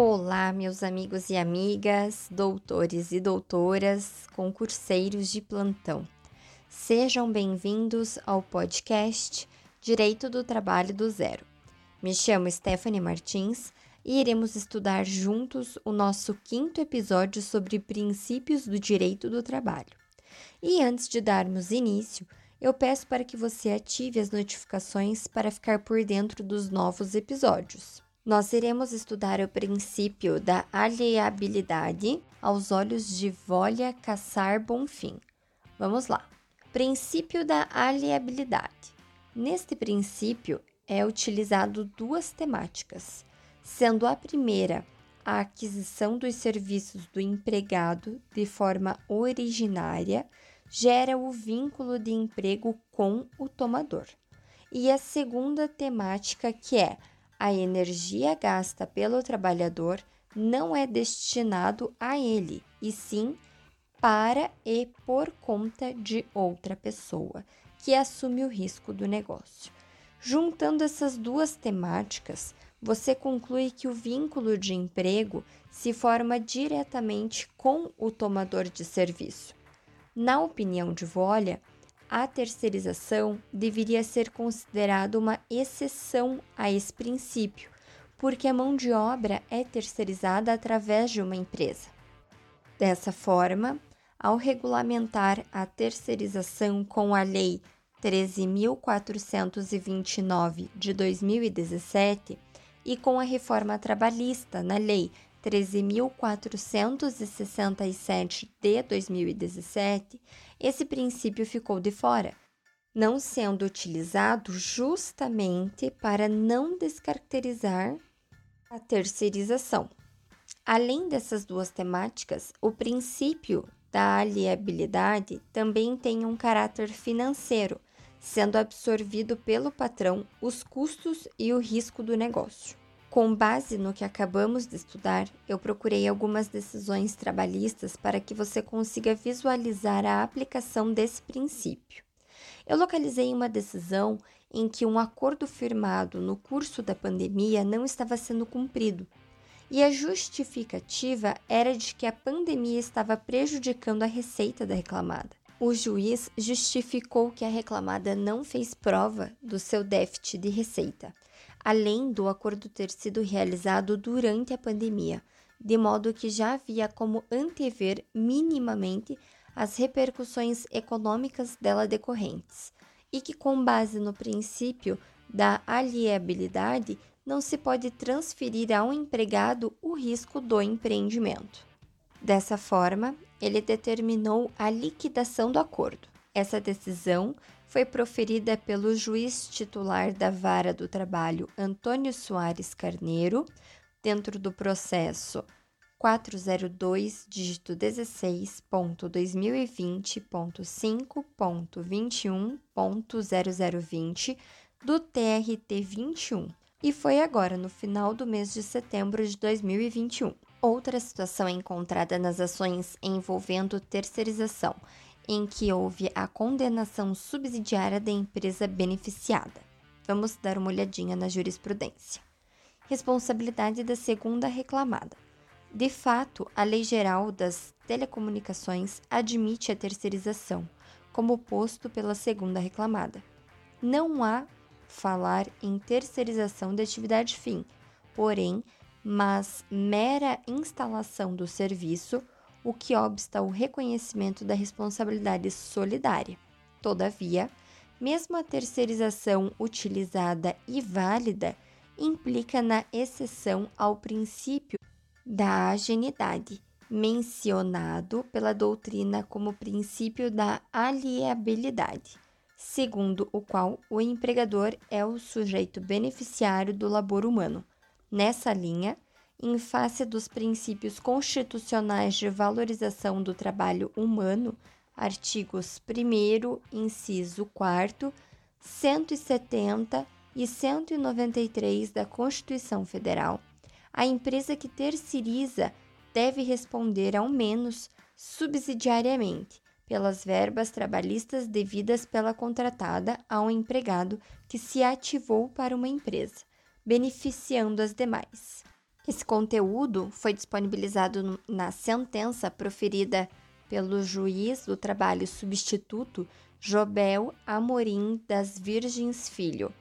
Olá, meus amigos e amigas, doutores e doutoras, concurseiros de plantão. Sejam bem-vindos ao podcast Direito do Trabalho do Zero. Me chamo Stephanie Martins e iremos estudar juntos o nosso quinto episódio sobre princípios do direito do trabalho. E antes de darmos início, eu peço para que você ative as notificações para ficar por dentro dos novos episódios. Nós iremos estudar o princípio da alieabilidade aos olhos de Volha Caçar Bonfim. Vamos lá. Princípio da alieabilidade. Neste princípio é utilizado duas temáticas, sendo a primeira a aquisição dos serviços do empregado de forma originária gera o vínculo de emprego com o tomador. E a segunda temática que é a energia gasta pelo trabalhador não é destinado a ele, e sim para e por conta de outra pessoa, que assume o risco do negócio. Juntando essas duas temáticas, você conclui que o vínculo de emprego se forma diretamente com o tomador de serviço. Na opinião de Volha, a terceirização deveria ser considerada uma exceção a esse princípio, porque a mão de obra é terceirizada através de uma empresa. Dessa forma, ao regulamentar a terceirização com a Lei 13.429 de 2017 e com a reforma trabalhista na Lei 13.467 de 2017, esse princípio ficou de fora, não sendo utilizado justamente para não descaracterizar a terceirização. Além dessas duas temáticas, o princípio da aliabilidade também tem um caráter financeiro, sendo absorvido pelo patrão os custos e o risco do negócio. Com base no que acabamos de estudar, eu procurei algumas decisões trabalhistas para que você consiga visualizar a aplicação desse princípio. Eu localizei uma decisão em que um acordo firmado no curso da pandemia não estava sendo cumprido, e a justificativa era de que a pandemia estava prejudicando a receita da reclamada. O juiz justificou que a reclamada não fez prova do seu déficit de receita além do acordo ter sido realizado durante a pandemia, de modo que já havia como antever minimamente as repercussões econômicas dela decorrentes, e que, com base no princípio da alieabilidade, não se pode transferir ao empregado o risco do empreendimento. Dessa forma, ele determinou a liquidação do acordo. Essa decisão foi proferida pelo juiz titular da Vara do Trabalho, Antônio Soares Carneiro, dentro do processo 402, dígito 16.2020.5.21.0020 do TRT 21 e foi agora no final do mês de setembro de 2021. Outra situação encontrada nas ações envolvendo terceirização em que houve a condenação subsidiária da empresa beneficiada. Vamos dar uma olhadinha na jurisprudência. Responsabilidade da segunda reclamada. De fato, a Lei Geral das Telecomunicações admite a terceirização, como posto pela segunda reclamada. Não há falar em terceirização de atividade fim, porém, mas mera instalação do serviço o que obsta o reconhecimento da responsabilidade solidária. Todavia, mesmo a terceirização utilizada e válida implica na exceção ao princípio da agenidade, mencionado pela doutrina como princípio da alieabilidade, segundo o qual o empregador é o sujeito beneficiário do labor humano. Nessa linha, em face dos princípios constitucionais de valorização do trabalho humano, artigos 1, inciso 4, 170 e 193 da Constituição Federal, a empresa que terceiriza deve responder ao menos subsidiariamente pelas verbas trabalhistas devidas pela contratada ao empregado que se ativou para uma empresa, beneficiando as demais. Esse conteúdo foi disponibilizado na sentença proferida pelo juiz do trabalho substituto Jobel Amorim das Virgens Filho,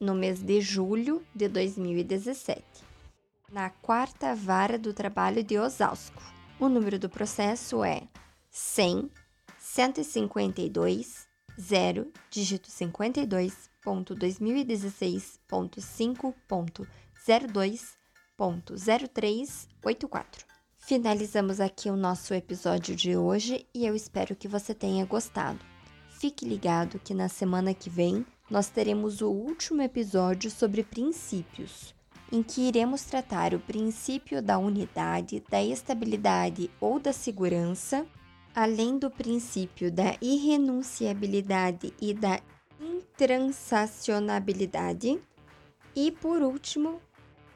no mês de julho de 2017, na quarta vara do trabalho de Osasco. O número do processo é 100 152 0 dígito 52.2016.5.02.0384. Finalizamos aqui o nosso episódio de hoje e eu espero que você tenha gostado. Fique ligado que na semana que vem nós teremos o último episódio sobre princípios, em que iremos tratar o princípio da unidade, da estabilidade ou da segurança, além do princípio da irrenunciabilidade e da intransacionabilidade, e por último,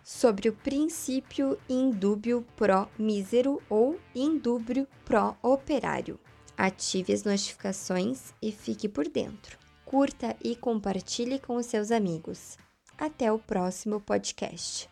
sobre o princípio indúbio pro mísero ou indúbio pro operário. Ative as notificações e fique por dentro. Curta e compartilhe com os seus amigos. Até o próximo podcast.